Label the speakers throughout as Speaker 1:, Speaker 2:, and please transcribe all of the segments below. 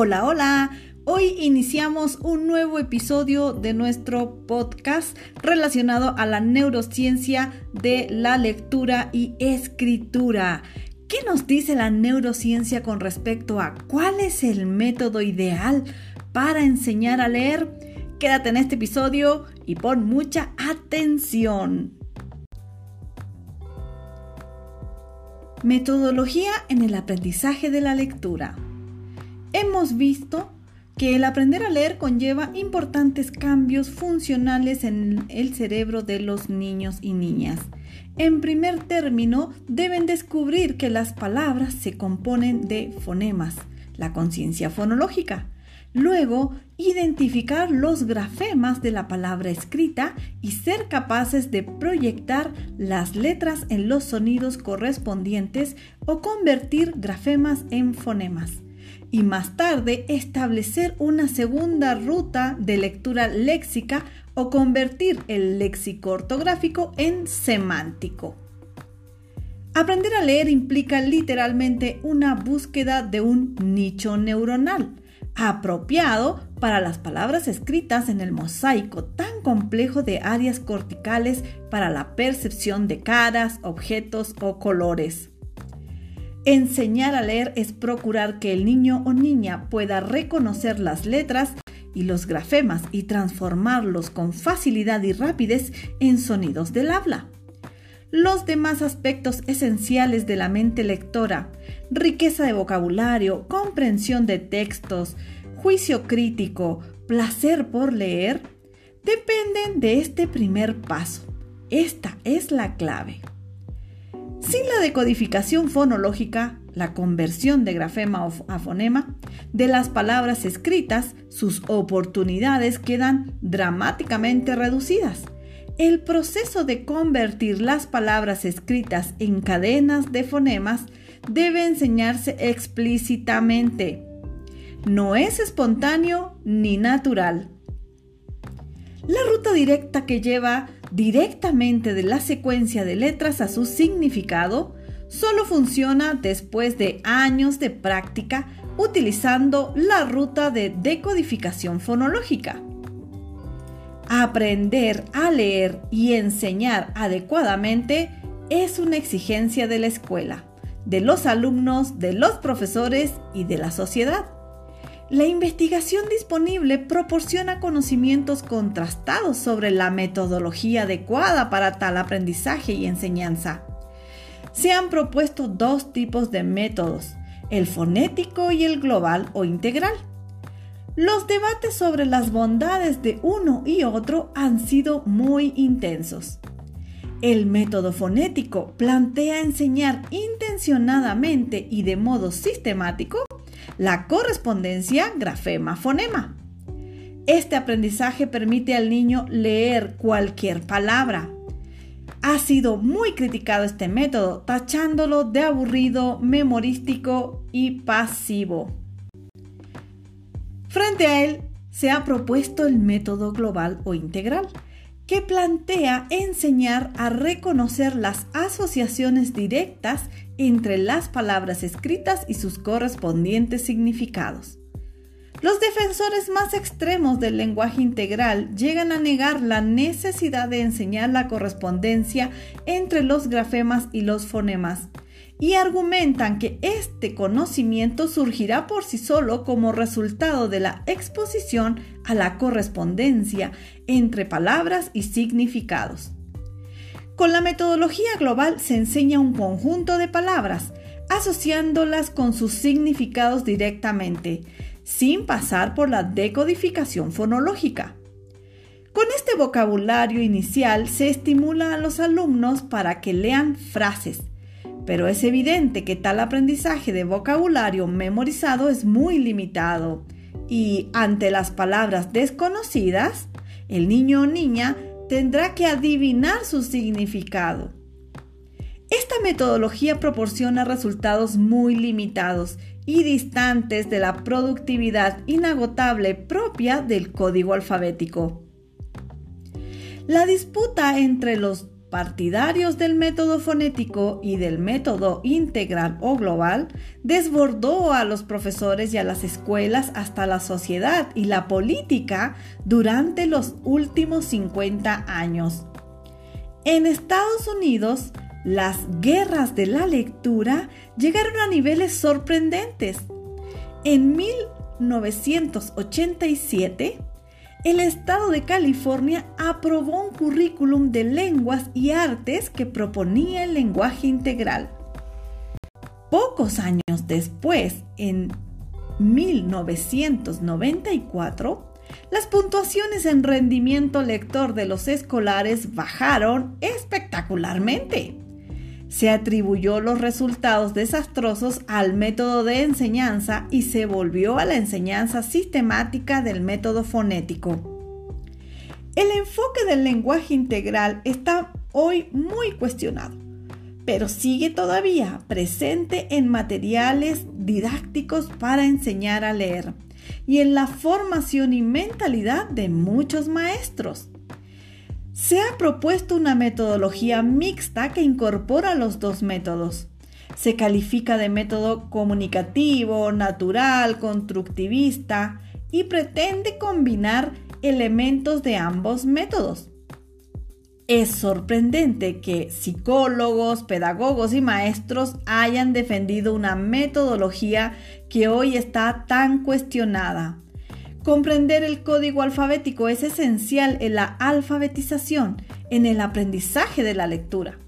Speaker 1: Hola, hola. Hoy iniciamos un nuevo episodio de nuestro podcast relacionado a la neurociencia de la lectura y escritura. ¿Qué nos dice la neurociencia con respecto a cuál es el método ideal para enseñar a leer? Quédate en este episodio y pon mucha atención. Metodología en el aprendizaje de la lectura. Hemos visto que el aprender a leer conlleva importantes cambios funcionales en el cerebro de los niños y niñas. En primer término, deben descubrir que las palabras se componen de fonemas, la conciencia fonológica. Luego, identificar los grafemas de la palabra escrita y ser capaces de proyectar las letras en los sonidos correspondientes o convertir grafemas en fonemas y más tarde establecer una segunda ruta de lectura léxica o convertir el léxico ortográfico en semántico. Aprender a leer implica literalmente una búsqueda de un nicho neuronal apropiado para las palabras escritas en el mosaico tan complejo de áreas corticales para la percepción de caras, objetos o colores. Enseñar a leer es procurar que el niño o niña pueda reconocer las letras y los grafemas y transformarlos con facilidad y rapidez en sonidos del habla. Los demás aspectos esenciales de la mente lectora, riqueza de vocabulario, comprensión de textos, juicio crítico, placer por leer, dependen de este primer paso. Esta es la clave. Sin la decodificación fonológica, la conversión de grafema a fonema, de las palabras escritas, sus oportunidades quedan dramáticamente reducidas. El proceso de convertir las palabras escritas en cadenas de fonemas debe enseñarse explícitamente. No es espontáneo ni natural. La ruta directa que lleva directamente de la secuencia de letras a su significado solo funciona después de años de práctica utilizando la ruta de decodificación fonológica. Aprender a leer y enseñar adecuadamente es una exigencia de la escuela, de los alumnos, de los profesores y de la sociedad. La investigación disponible proporciona conocimientos contrastados sobre la metodología adecuada para tal aprendizaje y enseñanza. Se han propuesto dos tipos de métodos, el fonético y el global o integral. Los debates sobre las bondades de uno y otro han sido muy intensos. El método fonético plantea enseñar intencionadamente y de modo sistemático la correspondencia grafema-fonema. Este aprendizaje permite al niño leer cualquier palabra. Ha sido muy criticado este método, tachándolo de aburrido, memorístico y pasivo. Frente a él, se ha propuesto el método global o integral, que plantea enseñar a reconocer las asociaciones directas entre las palabras escritas y sus correspondientes significados. Los defensores más extremos del lenguaje integral llegan a negar la necesidad de enseñar la correspondencia entre los grafemas y los fonemas, y argumentan que este conocimiento surgirá por sí solo como resultado de la exposición a la correspondencia entre palabras y significados. Con la metodología global se enseña un conjunto de palabras, asociándolas con sus significados directamente, sin pasar por la decodificación fonológica. Con este vocabulario inicial se estimula a los alumnos para que lean frases, pero es evidente que tal aprendizaje de vocabulario memorizado es muy limitado y ante las palabras desconocidas, el niño o niña tendrá que adivinar su significado. Esta metodología proporciona resultados muy limitados y distantes de la productividad inagotable propia del código alfabético. La disputa entre los partidarios del método fonético y del método integral o global, desbordó a los profesores y a las escuelas hasta la sociedad y la política durante los últimos 50 años. En Estados Unidos, las guerras de la lectura llegaron a niveles sorprendentes. En 1987, el estado de California aprobó un currículum de lenguas y artes que proponía el lenguaje integral. Pocos años después, en 1994, las puntuaciones en rendimiento lector de los escolares bajaron espectacularmente se atribuyó los resultados desastrosos al método de enseñanza y se volvió a la enseñanza sistemática del método fonético. El enfoque del lenguaje integral está hoy muy cuestionado, pero sigue todavía presente en materiales didácticos para enseñar a leer y en la formación y mentalidad de muchos maestros. Se ha propuesto una metodología mixta que incorpora los dos métodos. Se califica de método comunicativo, natural, constructivista y pretende combinar elementos de ambos métodos. Es sorprendente que psicólogos, pedagogos y maestros hayan defendido una metodología que hoy está tan cuestionada. Comprender el código alfabético es esencial en la alfabetización, en el aprendizaje de la lectura.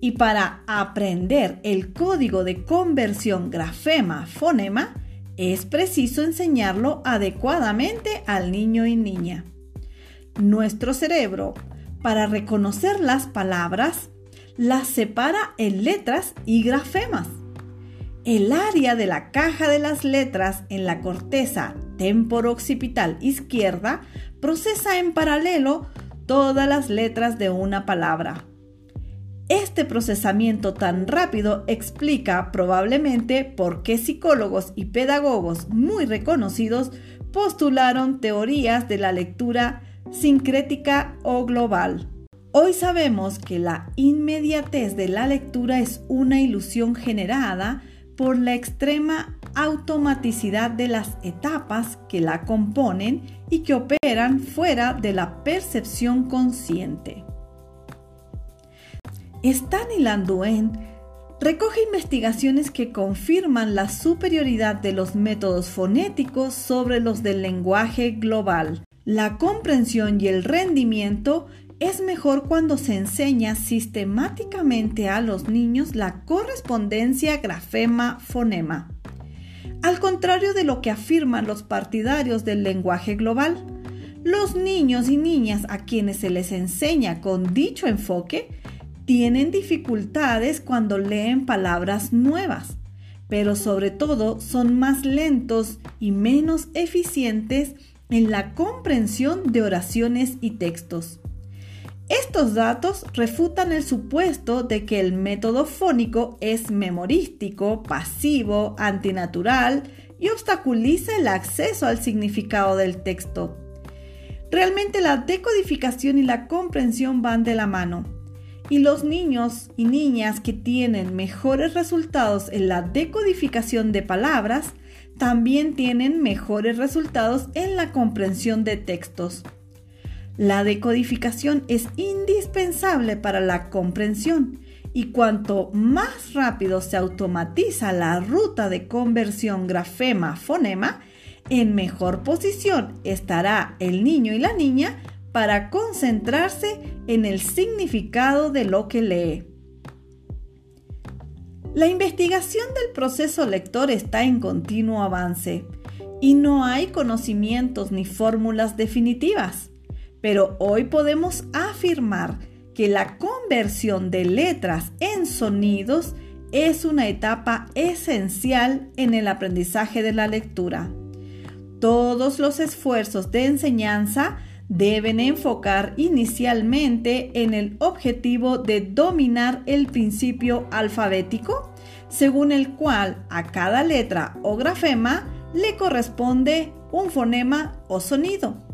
Speaker 1: Y para aprender el código de conversión grafema-fonema, es preciso enseñarlo adecuadamente al niño y niña. Nuestro cerebro, para reconocer las palabras, las separa en letras y grafemas. El área de la caja de las letras en la corteza temporo-occipital izquierda procesa en paralelo todas las letras de una palabra. Este procesamiento tan rápido explica probablemente por qué psicólogos y pedagogos muy reconocidos postularon teorías de la lectura sincrética o global. Hoy sabemos que la inmediatez de la lectura es una ilusión generada por la extrema automaticidad de las etapas que la componen y que operan fuera de la percepción consciente. Stanley Landuen recoge investigaciones que confirman la superioridad de los métodos fonéticos sobre los del lenguaje global. La comprensión y el rendimiento es mejor cuando se enseña sistemáticamente a los niños la correspondencia grafema-fonema. Al contrario de lo que afirman los partidarios del lenguaje global, los niños y niñas a quienes se les enseña con dicho enfoque tienen dificultades cuando leen palabras nuevas, pero sobre todo son más lentos y menos eficientes en la comprensión de oraciones y textos. Estos datos refutan el supuesto de que el método fónico es memorístico, pasivo, antinatural y obstaculiza el acceso al significado del texto. Realmente la decodificación y la comprensión van de la mano. Y los niños y niñas que tienen mejores resultados en la decodificación de palabras también tienen mejores resultados en la comprensión de textos. La decodificación es indispensable para la comprensión y cuanto más rápido se automatiza la ruta de conversión grafema-fonema, en mejor posición estará el niño y la niña para concentrarse en el significado de lo que lee. La investigación del proceso lector está en continuo avance y no hay conocimientos ni fórmulas definitivas pero hoy podemos afirmar que la conversión de letras en sonidos es una etapa esencial en el aprendizaje de la lectura. Todos los esfuerzos de enseñanza deben enfocar inicialmente en el objetivo de dominar el principio alfabético, según el cual a cada letra o grafema le corresponde un fonema o sonido.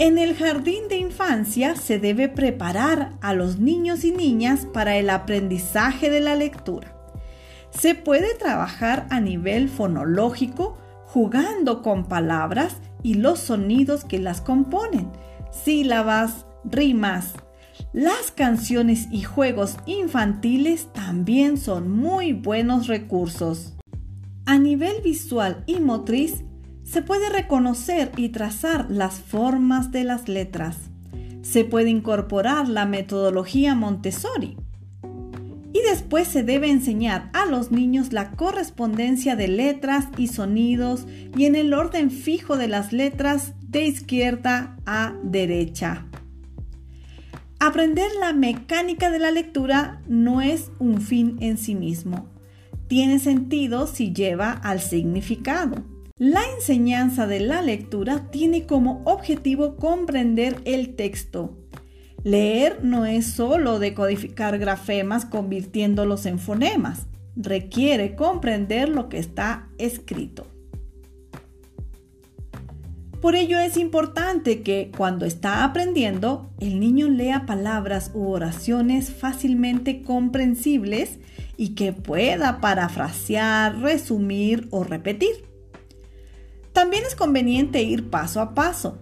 Speaker 1: En el jardín de infancia se debe preparar a los niños y niñas para el aprendizaje de la lectura. Se puede trabajar a nivel fonológico jugando con palabras y los sonidos que las componen, sílabas, rimas. Las canciones y juegos infantiles también son muy buenos recursos. A nivel visual y motriz, se puede reconocer y trazar las formas de las letras. Se puede incorporar la metodología Montessori. Y después se debe enseñar a los niños la correspondencia de letras y sonidos y en el orden fijo de las letras de izquierda a derecha. Aprender la mecánica de la lectura no es un fin en sí mismo. Tiene sentido si lleva al significado. La enseñanza de la lectura tiene como objetivo comprender el texto. Leer no es solo decodificar grafemas convirtiéndolos en fonemas, requiere comprender lo que está escrito. Por ello es importante que cuando está aprendiendo, el niño lea palabras u oraciones fácilmente comprensibles y que pueda parafrasear, resumir o repetir. También es conveniente ir paso a paso.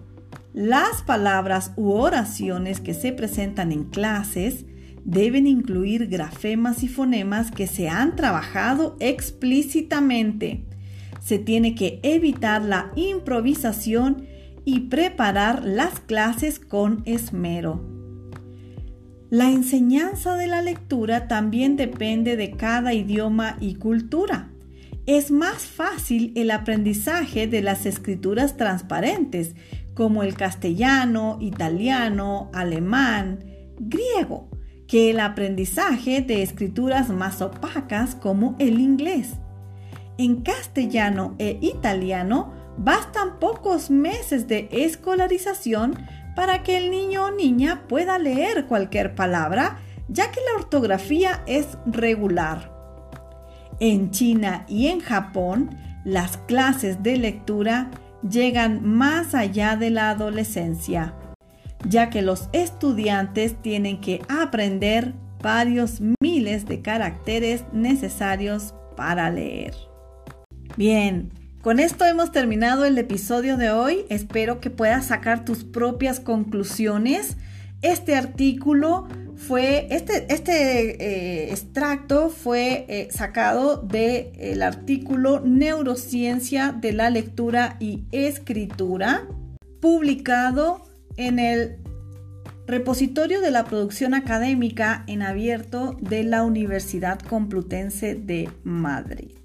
Speaker 1: Las palabras u oraciones que se presentan en clases deben incluir grafemas y fonemas que se han trabajado explícitamente. Se tiene que evitar la improvisación y preparar las clases con esmero. La enseñanza de la lectura también depende de cada idioma y cultura es más fácil el aprendizaje de las escrituras transparentes, como el castellano, italiano, alemán, griego, que el aprendizaje de escrituras más opacas como el inglés. En castellano e italiano bastan pocos meses de escolarización para que el niño o niña pueda leer cualquier palabra, ya que la ortografía es regular. En China y en Japón, las clases de lectura llegan más allá de la adolescencia, ya que los estudiantes tienen que aprender varios miles de caracteres necesarios para leer. Bien, con esto hemos terminado el episodio de hoy. Espero que puedas sacar tus propias conclusiones. Este artículo fue, este, este eh, extracto fue eh, sacado del artículo Neurociencia de la Lectura y Escritura, publicado en el repositorio de la producción académica en abierto de la Universidad Complutense de Madrid.